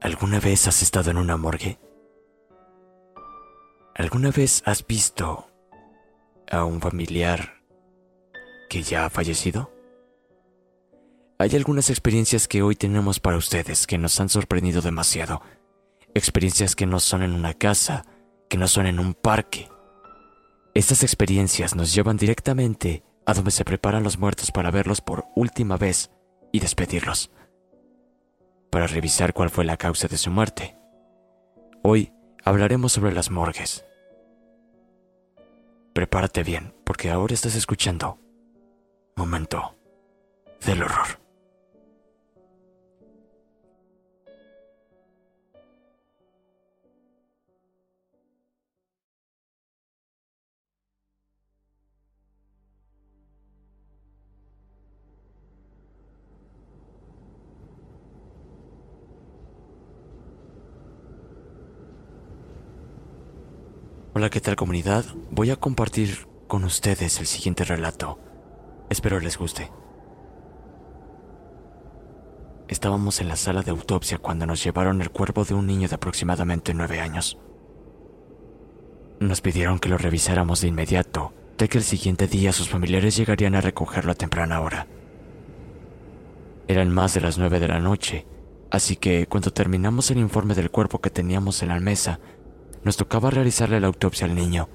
¿Alguna vez has estado en una morgue? ¿Alguna vez has visto a un familiar que ya ha fallecido? Hay algunas experiencias que hoy tenemos para ustedes que nos han sorprendido demasiado. Experiencias que no son en una casa, que no son en un parque. Estas experiencias nos llevan directamente a donde se preparan los muertos para verlos por última vez y despedirlos para revisar cuál fue la causa de su muerte. Hoy hablaremos sobre las morgues. Prepárate bien, porque ahora estás escuchando Momento del Horror. Hola, ¿qué tal comunidad? Voy a compartir con ustedes el siguiente relato. Espero les guste. Estábamos en la sala de autopsia cuando nos llevaron el cuerpo de un niño de aproximadamente nueve años. Nos pidieron que lo revisáramos de inmediato, ya que el siguiente día sus familiares llegarían a recogerlo a temprana hora. Eran más de las nueve de la noche, así que cuando terminamos el informe del cuerpo que teníamos en la mesa, nos tocaba realizarle la autopsia al niño.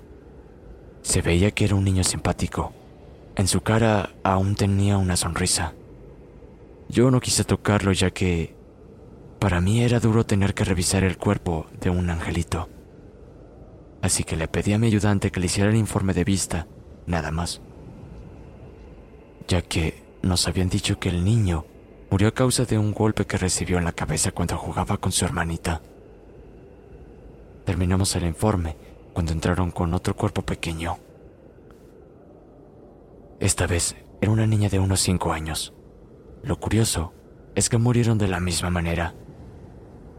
Se veía que era un niño simpático. En su cara aún tenía una sonrisa. Yo no quise tocarlo ya que para mí era duro tener que revisar el cuerpo de un angelito. Así que le pedí a mi ayudante que le hiciera el informe de vista, nada más. Ya que nos habían dicho que el niño murió a causa de un golpe que recibió en la cabeza cuando jugaba con su hermanita. Terminamos el informe cuando entraron con otro cuerpo pequeño. Esta vez era una niña de unos cinco años. Lo curioso es que murieron de la misma manera.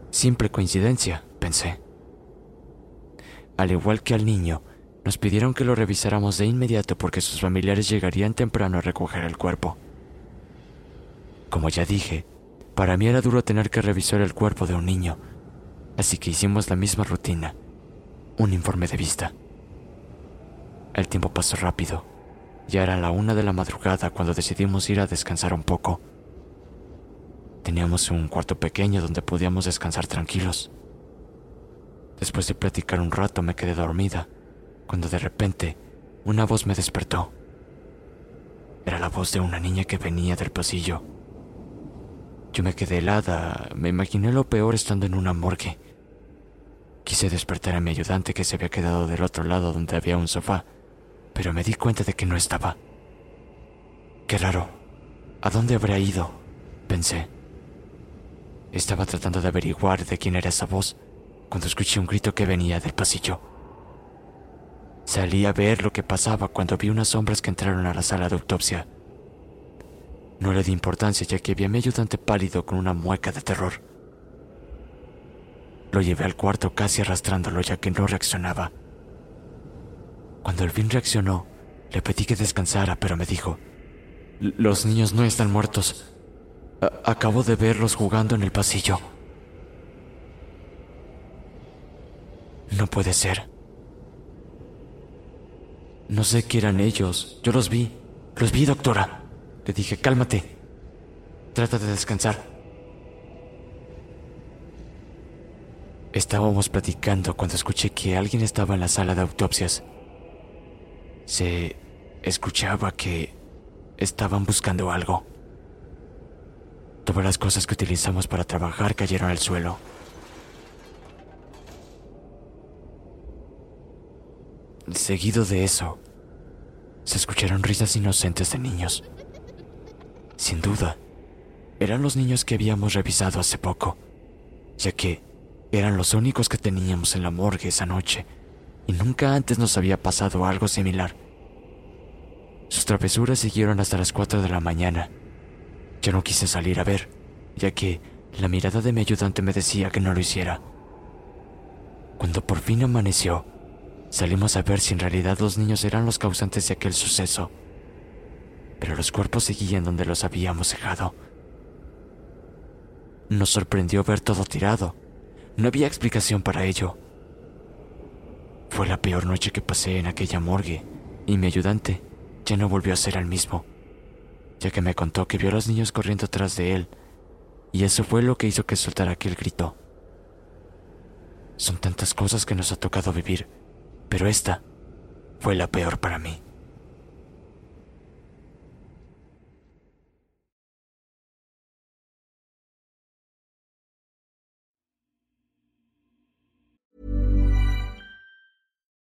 Simple coincidencia, pensé. Al igual que al niño, nos pidieron que lo revisáramos de inmediato porque sus familiares llegarían temprano a recoger el cuerpo. Como ya dije, para mí era duro tener que revisar el cuerpo de un niño, así que hicimos la misma rutina, un informe de vista. El tiempo pasó rápido. Ya era la una de la madrugada cuando decidimos ir a descansar un poco. Teníamos un cuarto pequeño donde podíamos descansar tranquilos. Después de platicar un rato me quedé dormida, cuando de repente una voz me despertó. Era la voz de una niña que venía del pasillo. Yo me quedé helada, me imaginé lo peor estando en una morgue. Quise despertar a mi ayudante que se había quedado del otro lado donde había un sofá, pero me di cuenta de que no estaba. Qué raro. ¿A dónde habría ido? Pensé. Estaba tratando de averiguar de quién era esa voz, cuando escuché un grito que venía del pasillo. Salí a ver lo que pasaba cuando vi unas sombras que entraron a la sala de autopsia. No le di importancia ya que vi a mi ayudante pálido con una mueca de terror. Lo llevé al cuarto casi arrastrándolo ya que no reaccionaba. Cuando al fin reaccionó, le pedí que descansara, pero me dijo, los niños no están muertos. acabo de verlos jugando en el pasillo. No puede ser. No sé qué eran ellos. Yo los vi. Los vi, doctora. Le dije, cálmate. Trata de descansar. Estábamos platicando cuando escuché que alguien estaba en la sala de autopsias. Se escuchaba que estaban buscando algo. Todas las cosas que utilizamos para trabajar cayeron al suelo. Seguido de eso, se escucharon risas inocentes de niños. Sin duda, eran los niños que habíamos revisado hace poco, ya que eran los únicos que teníamos en la morgue esa noche, y nunca antes nos había pasado algo similar. Sus travesuras siguieron hasta las 4 de la mañana. Yo no quise salir a ver, ya que la mirada de mi ayudante me decía que no lo hiciera. Cuando por fin amaneció, Salimos a ver si en realidad los niños eran los causantes de aquel suceso, pero los cuerpos seguían donde los habíamos dejado. Nos sorprendió ver todo tirado. No había explicación para ello. Fue la peor noche que pasé en aquella morgue y mi ayudante ya no volvió a ser el mismo, ya que me contó que vio a los niños corriendo atrás de él y eso fue lo que hizo que soltara aquel grito. Son tantas cosas que nos ha tocado vivir pero esta fue la peor para mí.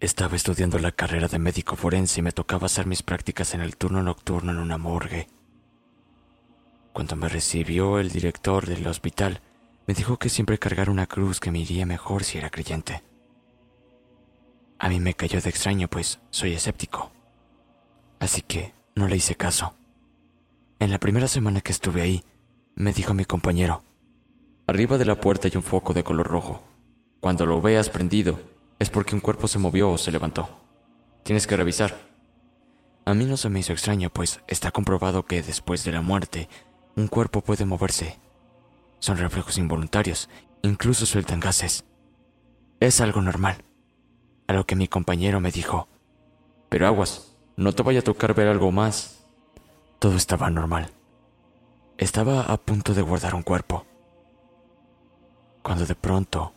Estaba estudiando la carrera de médico forense y me tocaba hacer mis prácticas en el turno nocturno en una morgue. Cuando me recibió el director del hospital, me dijo que siempre cargar una cruz que me iría mejor si era creyente. A mí me cayó de extraño, pues soy escéptico. Así que no le hice caso. En la primera semana que estuve ahí, me dijo mi compañero, arriba de la puerta hay un foco de color rojo. Cuando lo veas prendido, es porque un cuerpo se movió o se levantó. Tienes que revisar. A mí no se me hizo extraño, pues está comprobado que después de la muerte, un cuerpo puede moverse. Son reflejos involuntarios, incluso sueltan gases. Es algo normal. A lo que mi compañero me dijo, pero aguas, no te vaya a tocar ver algo más. Todo estaba normal. Estaba a punto de guardar un cuerpo. Cuando de pronto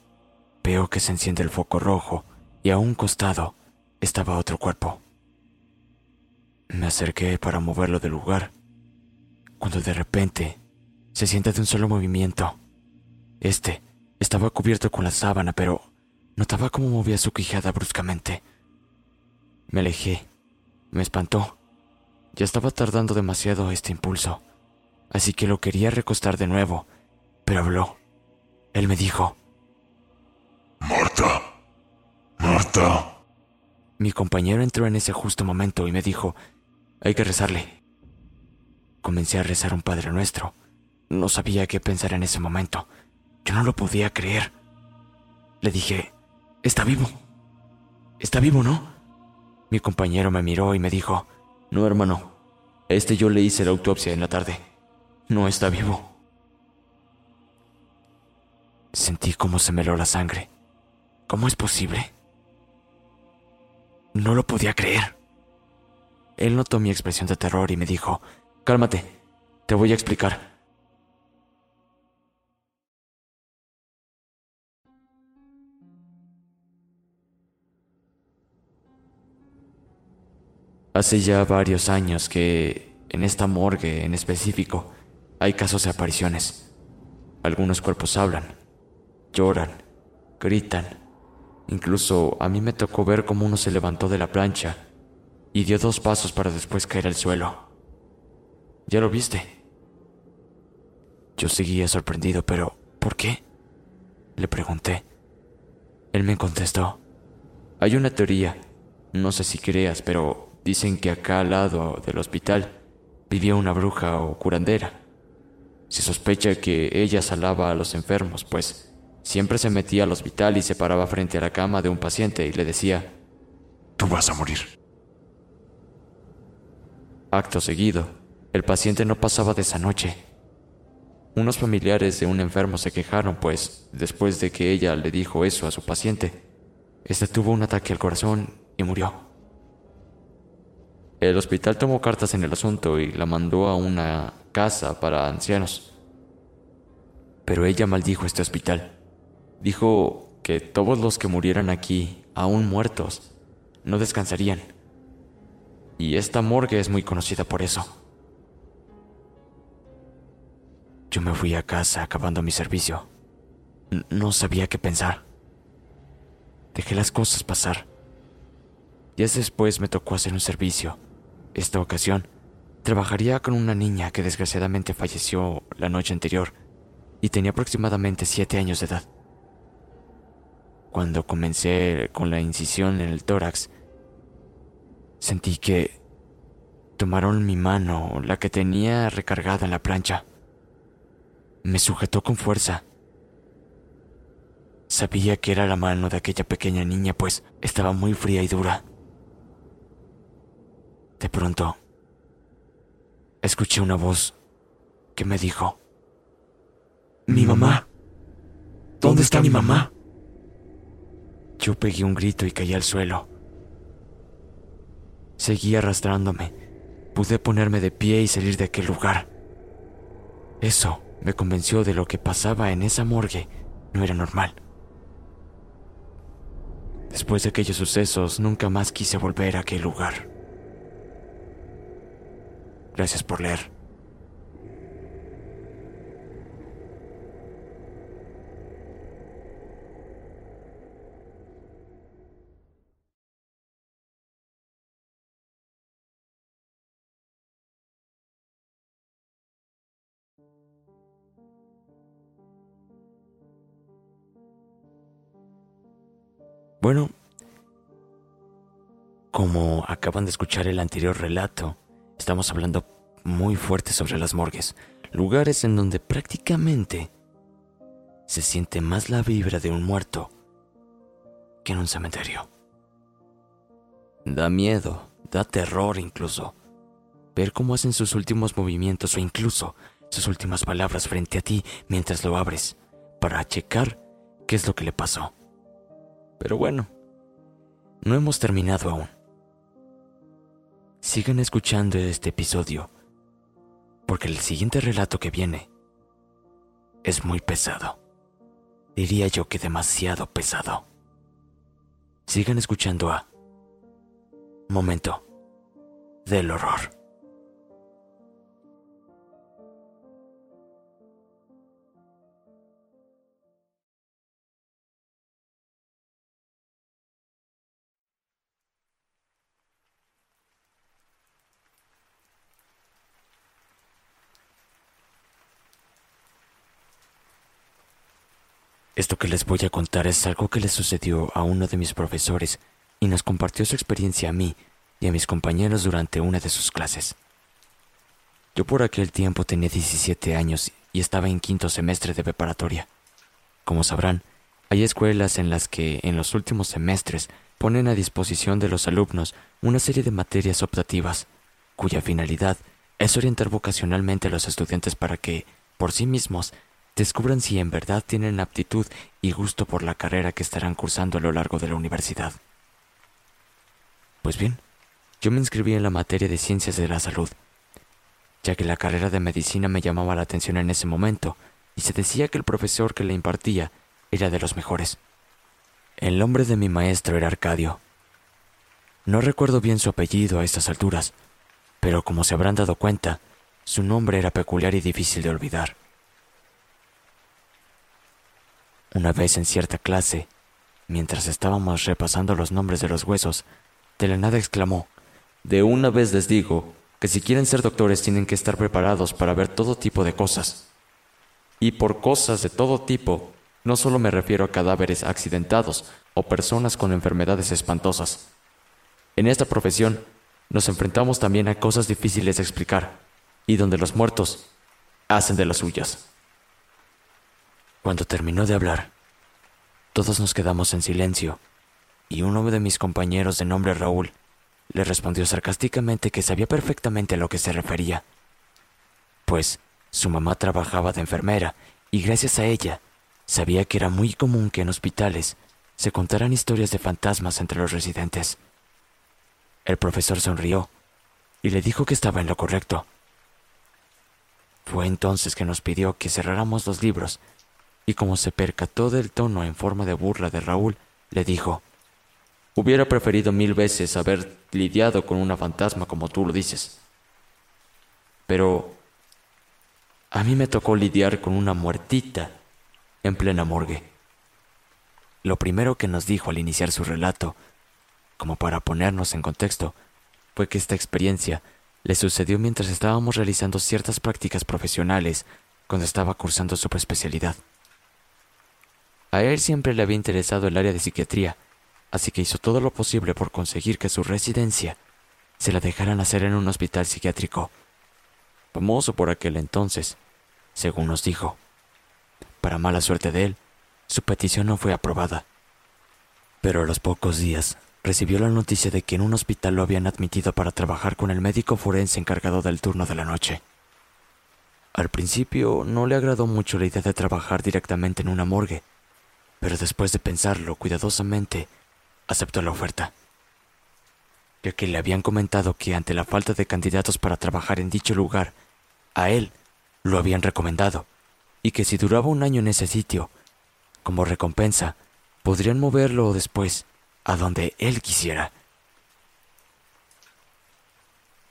Veo que se enciende el foco rojo y a un costado estaba otro cuerpo. Me acerqué para moverlo del lugar, cuando de repente se siente de un solo movimiento. Este estaba cubierto con la sábana, pero notaba cómo movía su quijada bruscamente. Me alejé, me espantó. Ya estaba tardando demasiado este impulso, así que lo quería recostar de nuevo, pero habló. Él me dijo, Marta. Marta. Mi compañero entró en ese justo momento y me dijo, hay que rezarle. Comencé a rezar un Padre Nuestro. No sabía qué pensar en ese momento. Yo no lo podía creer. Le dije, está vivo. Está vivo, ¿no? Mi compañero me miró y me dijo, no, hermano, este yo le hice la autopsia en la tarde. No está vivo. Sentí cómo se me heló la sangre. ¿Cómo es posible? No lo podía creer. Él notó mi expresión de terror y me dijo, cálmate, te voy a explicar. Hace ya varios años que en esta morgue en específico hay casos de apariciones. Algunos cuerpos hablan, lloran, gritan. Incluso a mí me tocó ver cómo uno se levantó de la plancha y dio dos pasos para después caer al suelo. ¿Ya lo viste? Yo seguía sorprendido, pero ¿por qué? Le pregunté. Él me contestó. Hay una teoría, no sé si creas, pero dicen que acá al lado del hospital vivía una bruja o curandera. Se sospecha que ella salaba a los enfermos, pues siempre se metía al hospital y se paraba frente a la cama de un paciente y le decía, Tú vas a morir. Acto seguido, el paciente no pasaba de esa noche. Unos familiares de un enfermo se quejaron, pues después de que ella le dijo eso a su paciente, este tuvo un ataque al corazón y murió. El hospital tomó cartas en el asunto y la mandó a una casa para ancianos. Pero ella maldijo este hospital. Dijo que todos los que murieran aquí, aún muertos, no descansarían. Y esta morgue es muy conocida por eso. Yo me fui a casa acabando mi servicio. no sabía qué pensar. Dejé las cosas pasar. Días después me tocó hacer un servicio. Esta ocasión, trabajaría con una niña que desgraciadamente falleció la noche anterior y tenía aproximadamente siete años de edad. Cuando comencé con la incisión en el tórax, sentí que tomaron mi mano, la que tenía recargada en la plancha. Me sujetó con fuerza. Sabía que era la mano de aquella pequeña niña, pues estaba muy fría y dura. De pronto, escuché una voz que me dijo, Mi mamá. ¿Dónde está mi mamá? Yo pegué un grito y caí al suelo. Seguí arrastrándome. Pude ponerme de pie y salir de aquel lugar. Eso me convenció de lo que pasaba en esa morgue no era normal. Después de aquellos sucesos, nunca más quise volver a aquel lugar. Gracias por leer. Bueno, como acaban de escuchar el anterior relato, estamos hablando muy fuerte sobre las morgues, lugares en donde prácticamente se siente más la vibra de un muerto que en un cementerio. Da miedo, da terror incluso, ver cómo hacen sus últimos movimientos o incluso sus últimas palabras frente a ti mientras lo abres, para checar qué es lo que le pasó. Pero bueno, no hemos terminado aún. Sigan escuchando este episodio, porque el siguiente relato que viene es muy pesado. Diría yo que demasiado pesado. Sigan escuchando a Momento del Horror. Esto que les voy a contar es algo que le sucedió a uno de mis profesores y nos compartió su experiencia a mí y a mis compañeros durante una de sus clases. Yo por aquel tiempo tenía 17 años y estaba en quinto semestre de preparatoria. Como sabrán, hay escuelas en las que en los últimos semestres ponen a disposición de los alumnos una serie de materias optativas, cuya finalidad es orientar vocacionalmente a los estudiantes para que, por sí mismos, descubran si en verdad tienen aptitud y gusto por la carrera que estarán cursando a lo largo de la universidad. Pues bien, yo me inscribí en la materia de ciencias de la salud, ya que la carrera de medicina me llamaba la atención en ese momento y se decía que el profesor que la impartía era de los mejores. El nombre de mi maestro era Arcadio. No recuerdo bien su apellido a estas alturas, pero como se habrán dado cuenta, su nombre era peculiar y difícil de olvidar. Una vez en cierta clase, mientras estábamos repasando los nombres de los huesos, de la nada exclamó, De una vez les digo que si quieren ser doctores tienen que estar preparados para ver todo tipo de cosas. Y por cosas de todo tipo, no solo me refiero a cadáveres accidentados o personas con enfermedades espantosas. En esta profesión nos enfrentamos también a cosas difíciles de explicar y donde los muertos hacen de las suyas. Cuando terminó de hablar, todos nos quedamos en silencio y uno de mis compañeros de nombre Raúl le respondió sarcásticamente que sabía perfectamente a lo que se refería, pues su mamá trabajaba de enfermera y gracias a ella sabía que era muy común que en hospitales se contaran historias de fantasmas entre los residentes. El profesor sonrió y le dijo que estaba en lo correcto. Fue entonces que nos pidió que cerráramos los libros y como se percató del tono en forma de burla de Raúl, le dijo, Hubiera preferido mil veces haber lidiado con una fantasma como tú lo dices. Pero a mí me tocó lidiar con una muertita en plena morgue. Lo primero que nos dijo al iniciar su relato, como para ponernos en contexto, fue que esta experiencia le sucedió mientras estábamos realizando ciertas prácticas profesionales cuando estaba cursando su especialidad. A él siempre le había interesado el área de psiquiatría, así que hizo todo lo posible por conseguir que su residencia se la dejaran hacer en un hospital psiquiátrico, famoso por aquel entonces, según nos dijo. Para mala suerte de él, su petición no fue aprobada. Pero a los pocos días recibió la noticia de que en un hospital lo habían admitido para trabajar con el médico forense encargado del turno de la noche. Al principio no le agradó mucho la idea de trabajar directamente en una morgue, pero después de pensarlo cuidadosamente, aceptó la oferta, ya que le habían comentado que ante la falta de candidatos para trabajar en dicho lugar, a él lo habían recomendado, y que si duraba un año en ese sitio, como recompensa, podrían moverlo después a donde él quisiera.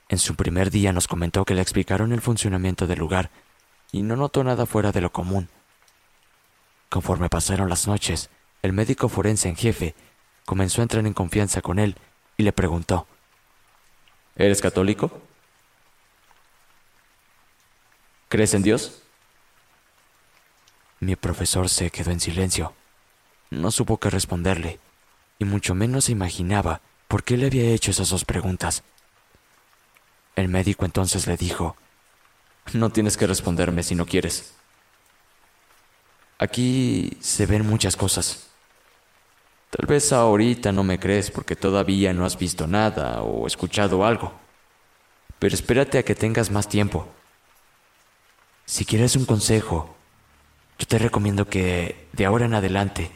En su primer día nos comentó que le explicaron el funcionamiento del lugar y no notó nada fuera de lo común. Conforme pasaron las noches, el médico forense en jefe comenzó a entrar en confianza con él y le preguntó, ¿Eres católico? ¿Crees en Dios? Mi profesor se quedó en silencio. No supo qué responderle, y mucho menos se imaginaba por qué le había hecho esas dos preguntas. El médico entonces le dijo, No tienes que responderme si no quieres. Aquí se ven muchas cosas. Tal vez ahorita no me crees porque todavía no has visto nada o escuchado algo. Pero espérate a que tengas más tiempo. Si quieres un consejo, yo te recomiendo que de ahora en adelante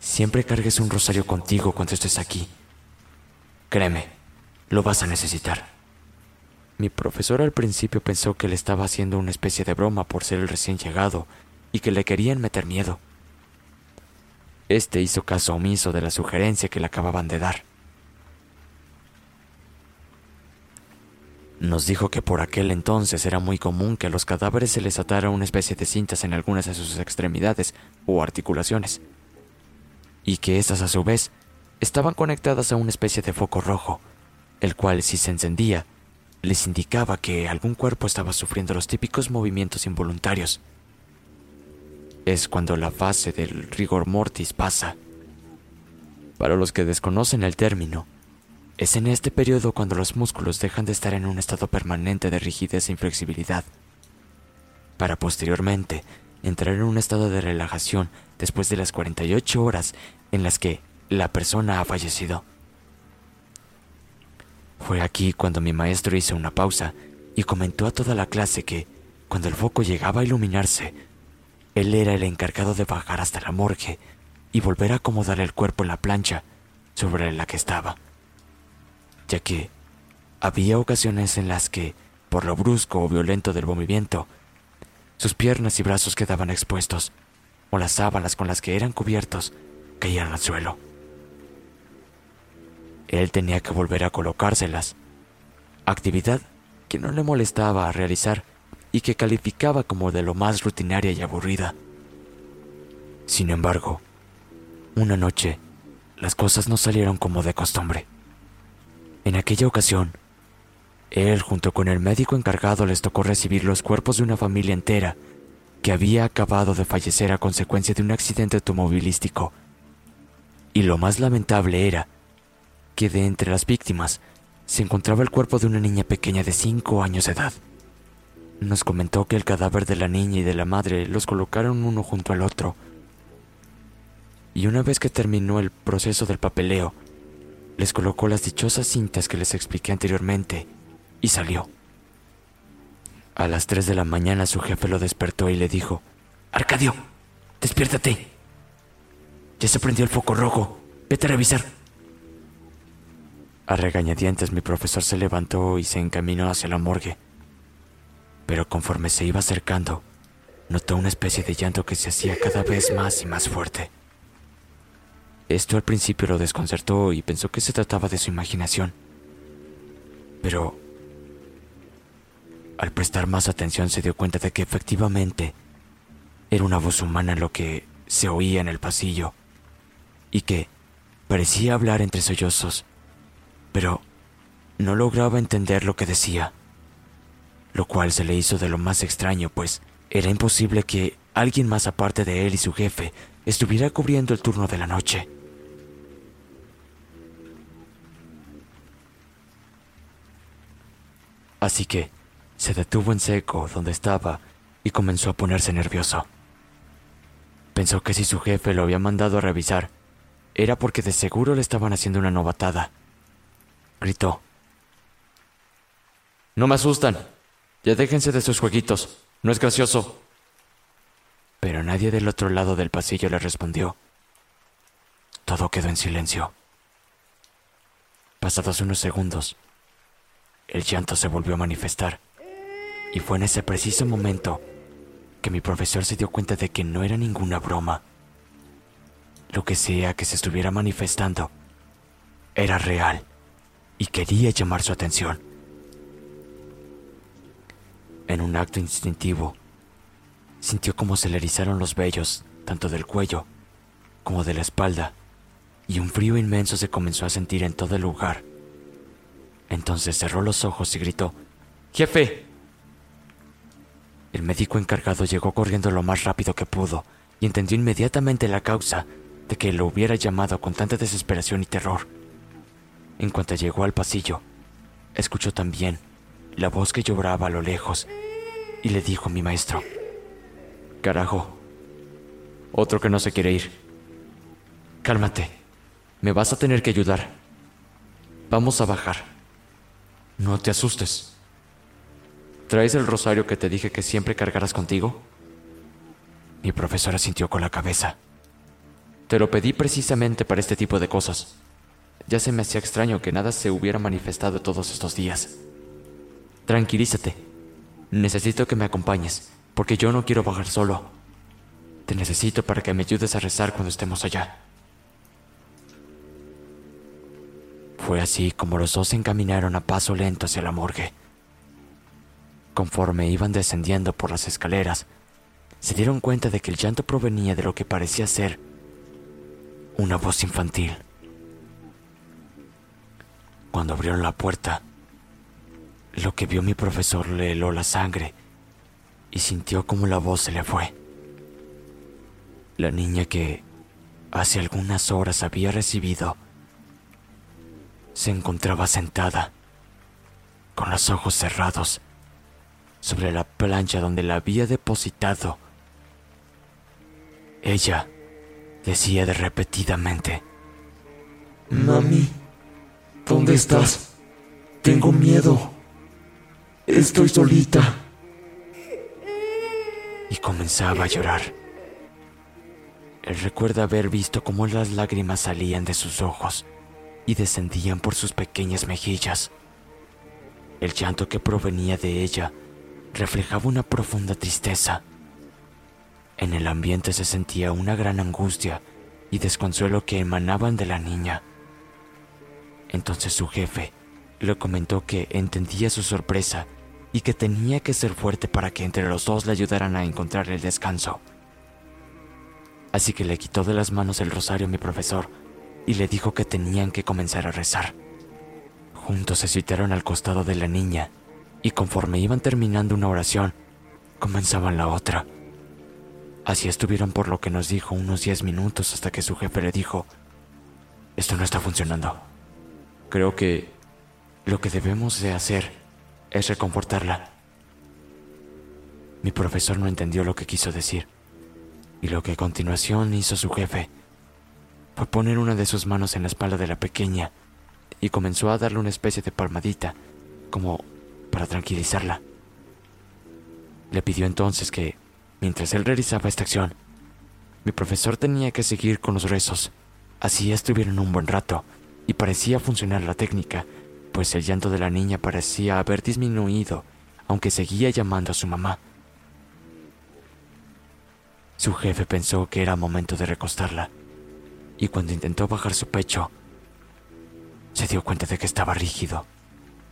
siempre cargues un rosario contigo cuando estés aquí. Créeme, lo vas a necesitar. Mi profesor al principio pensó que le estaba haciendo una especie de broma por ser el recién llegado y que le querían meter miedo. Este hizo caso omiso de la sugerencia que le acababan de dar. Nos dijo que por aquel entonces era muy común que a los cadáveres se les atara una especie de cintas en algunas de sus extremidades o articulaciones, y que éstas a su vez estaban conectadas a una especie de foco rojo, el cual si se encendía, les indicaba que algún cuerpo estaba sufriendo los típicos movimientos involuntarios es cuando la fase del rigor mortis pasa. Para los que desconocen el término, es en este periodo cuando los músculos dejan de estar en un estado permanente de rigidez e inflexibilidad, para posteriormente entrar en un estado de relajación después de las 48 horas en las que la persona ha fallecido. Fue aquí cuando mi maestro hizo una pausa y comentó a toda la clase que, cuando el foco llegaba a iluminarse, él era el encargado de bajar hasta la morgue y volver a acomodar el cuerpo en la plancha sobre la que estaba, ya que había ocasiones en las que, por lo brusco o violento del movimiento, sus piernas y brazos quedaban expuestos, o las sábanas con las que eran cubiertos caían al suelo. Él tenía que volver a colocárselas, actividad que no le molestaba realizar y que calificaba como de lo más rutinaria y aburrida. Sin embargo, una noche, las cosas no salieron como de costumbre. En aquella ocasión, él junto con el médico encargado les tocó recibir los cuerpos de una familia entera que había acabado de fallecer a consecuencia de un accidente automovilístico. Y lo más lamentable era que de entre las víctimas se encontraba el cuerpo de una niña pequeña de 5 años de edad. Nos comentó que el cadáver de la niña y de la madre los colocaron uno junto al otro. Y una vez que terminó el proceso del papeleo, les colocó las dichosas cintas que les expliqué anteriormente y salió. A las 3 de la mañana su jefe lo despertó y le dijo, Arcadio, despiértate. Ya se prendió el foco rojo. Vete a revisar. A regañadientes mi profesor se levantó y se encaminó hacia la morgue. Pero conforme se iba acercando, notó una especie de llanto que se hacía cada vez más y más fuerte. Esto al principio lo desconcertó y pensó que se trataba de su imaginación. Pero al prestar más atención se dio cuenta de que efectivamente era una voz humana lo que se oía en el pasillo y que parecía hablar entre sollozos, pero no lograba entender lo que decía, lo cual se le hizo de lo más extraño, pues era imposible que alguien más aparte de él y su jefe estuviera cubriendo el turno de la noche. Así que se detuvo en seco donde estaba y comenzó a ponerse nervioso. Pensó que si su jefe lo había mandado a revisar, era porque de seguro le estaban haciendo una novatada. Gritó. No me asustan. Ya déjense de sus jueguitos. No es gracioso. Pero nadie del otro lado del pasillo le respondió. Todo quedó en silencio. Pasados unos segundos, el llanto se volvió a manifestar. Y fue en ese preciso momento que mi profesor se dio cuenta de que no era ninguna broma. Lo que sea que se estuviera manifestando era real y quería llamar su atención. En un acto instintivo, sintió como se le erizaron los vellos, tanto del cuello como de la espalda, y un frío inmenso se comenzó a sentir en todo el lugar. Entonces cerró los ojos y gritó, Jefe. El médico encargado llegó corriendo lo más rápido que pudo y entendió inmediatamente la causa de que lo hubiera llamado con tanta desesperación y terror. En cuanto llegó al pasillo, escuchó también la voz que lloraba a lo lejos y le dijo a mi maestro, Carajo, otro que no se quiere ir. Cálmate, me vas a tener que ayudar. Vamos a bajar. No te asustes. ¿Traes el rosario que te dije que siempre cargarás contigo? Mi profesora sintió con la cabeza. Te lo pedí precisamente para este tipo de cosas. Ya se me hacía extraño que nada se hubiera manifestado todos estos días. Tranquilízate. Necesito que me acompañes, porque yo no quiero bajar solo. Te necesito para que me ayudes a rezar cuando estemos allá. Fue así como los dos se encaminaron a paso lento hacia la morgue. Conforme iban descendiendo por las escaleras, se dieron cuenta de que el llanto provenía de lo que parecía ser una voz infantil. Cuando abrieron la puerta, lo que vio mi profesor le heló la sangre y sintió como la voz se le fue. La niña que hace algunas horas había recibido se encontraba sentada, con los ojos cerrados, sobre la plancha donde la había depositado Ella decía de repetidamente, Mami, ¿dónde estás? Tengo miedo. Estoy solita. Y comenzaba a llorar. Él recuerda haber visto cómo las lágrimas salían de sus ojos y descendían por sus pequeñas mejillas. El llanto que provenía de ella reflejaba una profunda tristeza. En el ambiente se sentía una gran angustia y desconsuelo que emanaban de la niña. Entonces su jefe le comentó que entendía su sorpresa y que tenía que ser fuerte para que entre los dos le ayudaran a encontrar el descanso. Así que le quitó de las manos el rosario a mi profesor y le dijo que tenían que comenzar a rezar. Juntos se citaron al costado de la niña y conforme iban terminando una oración, comenzaban la otra. Así estuvieron por lo que nos dijo unos 10 minutos hasta que su jefe le dijo, esto no está funcionando. Creo que lo que debemos de hacer es reconfortarla. Mi profesor no entendió lo que quiso decir y lo que a continuación hizo su jefe fue poner una de sus manos en la espalda de la pequeña y comenzó a darle una especie de palmadita, como para tranquilizarla. Le pidió entonces que, mientras él realizaba esta acción, mi profesor tenía que seguir con los rezos. Así estuvieron un buen rato y parecía funcionar la técnica, pues el llanto de la niña parecía haber disminuido, aunque seguía llamando a su mamá. Su jefe pensó que era momento de recostarla y cuando intentó bajar su pecho, se dio cuenta de que estaba rígido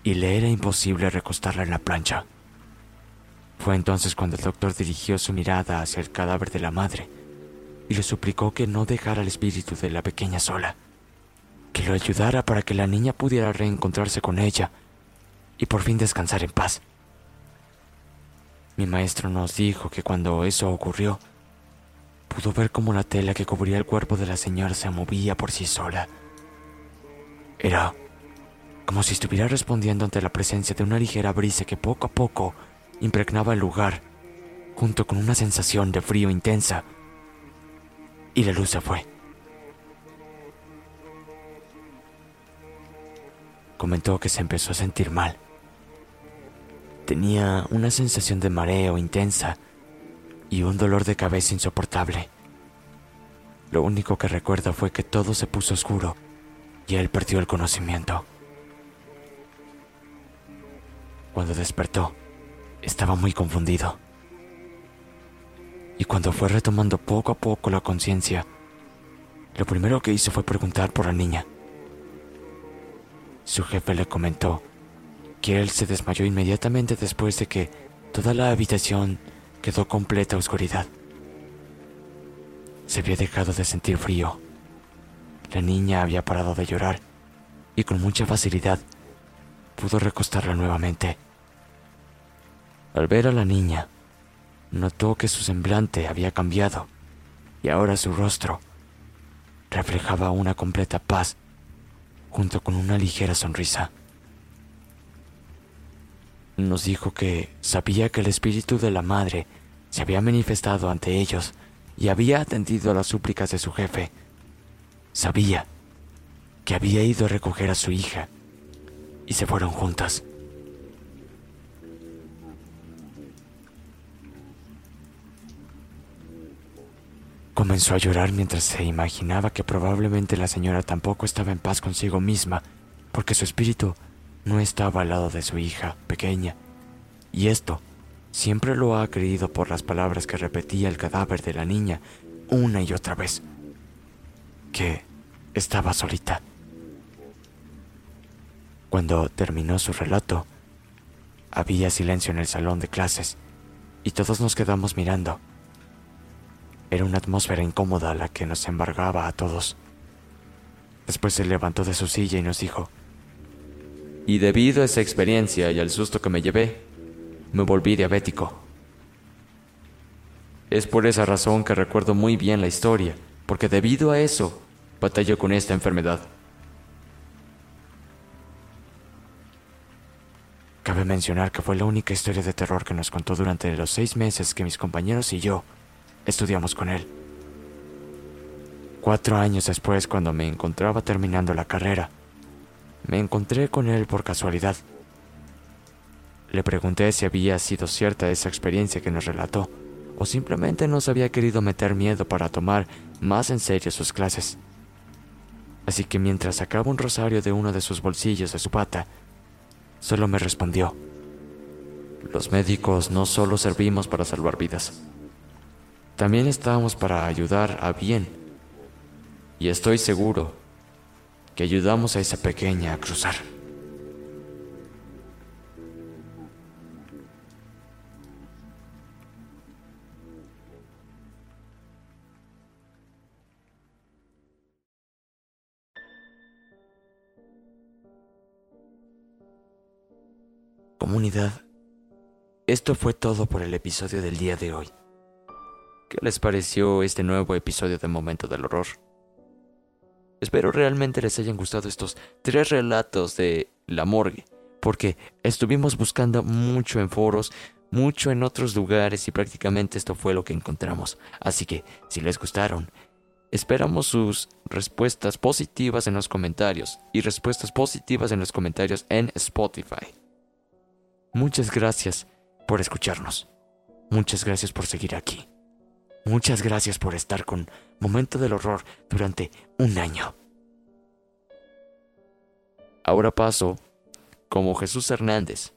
y le era imposible recostarla en la plancha. Fue entonces cuando el doctor dirigió su mirada hacia el cadáver de la madre y le suplicó que no dejara el espíritu de la pequeña sola, que lo ayudara para que la niña pudiera reencontrarse con ella y por fin descansar en paz. Mi maestro nos dijo que cuando eso ocurrió, pudo ver cómo la tela que cubría el cuerpo de la señora se movía por sí sola. Era como si estuviera respondiendo ante la presencia de una ligera brisa que poco a poco impregnaba el lugar, junto con una sensación de frío intensa. Y la luz se fue. Comentó que se empezó a sentir mal. Tenía una sensación de mareo intensa y un dolor de cabeza insoportable. Lo único que recuerda fue que todo se puso oscuro y él perdió el conocimiento. Cuando despertó, estaba muy confundido. Y cuando fue retomando poco a poco la conciencia, lo primero que hizo fue preguntar por la niña. Su jefe le comentó que él se desmayó inmediatamente después de que toda la habitación quedó completa oscuridad. Se había dejado de sentir frío. La niña había parado de llorar y con mucha facilidad pudo recostarla nuevamente. Al ver a la niña, notó que su semblante había cambiado y ahora su rostro reflejaba una completa paz junto con una ligera sonrisa nos dijo que sabía que el espíritu de la madre se había manifestado ante ellos y había atendido a las súplicas de su jefe. Sabía que había ido a recoger a su hija y se fueron juntas. Comenzó a llorar mientras se imaginaba que probablemente la señora tampoco estaba en paz consigo misma, porque su espíritu no estaba al lado de su hija pequeña, y esto siempre lo ha creído por las palabras que repetía el cadáver de la niña una y otra vez, que estaba solita. Cuando terminó su relato, había silencio en el salón de clases y todos nos quedamos mirando. Era una atmósfera incómoda la que nos embargaba a todos. Después se levantó de su silla y nos dijo, y debido a esa experiencia y al susto que me llevé, me volví diabético. Es por esa razón que recuerdo muy bien la historia, porque debido a eso batallo con esta enfermedad. Cabe mencionar que fue la única historia de terror que nos contó durante los seis meses que mis compañeros y yo estudiamos con él. Cuatro años después, cuando me encontraba terminando la carrera, me encontré con él por casualidad. Le pregunté si había sido cierta esa experiencia que nos relató, o simplemente nos había querido meter miedo para tomar más en serio sus clases. Así que mientras sacaba un rosario de uno de sus bolsillos de su pata, solo me respondió, los médicos no solo servimos para salvar vidas, también estamos para ayudar a bien. Y estoy seguro que ayudamos a esa pequeña a cruzar. Comunidad, esto fue todo por el episodio del día de hoy. ¿Qué les pareció este nuevo episodio de Momento del Horror? Espero realmente les hayan gustado estos tres relatos de la morgue, porque estuvimos buscando mucho en foros, mucho en otros lugares y prácticamente esto fue lo que encontramos. Así que, si les gustaron, esperamos sus respuestas positivas en los comentarios y respuestas positivas en los comentarios en Spotify. Muchas gracias por escucharnos. Muchas gracias por seguir aquí. Muchas gracias por estar con Momento del Horror durante un año. Ahora paso como Jesús Hernández.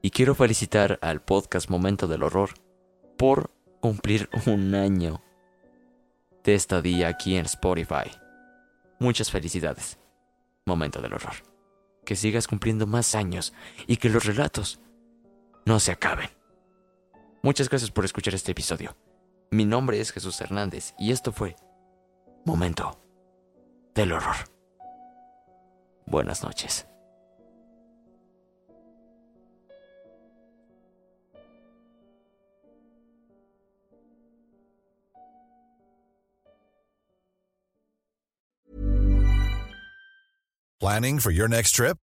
Y quiero felicitar al podcast Momento del Horror por cumplir un año de estadía aquí en Spotify. Muchas felicidades. Momento del Horror. Que sigas cumpliendo más años y que los relatos no se acaben. Muchas gracias por escuchar este episodio. Mi nombre es Jesús Hernández y esto fue Momento del Horror. Buenas noches. Planning for your next trip?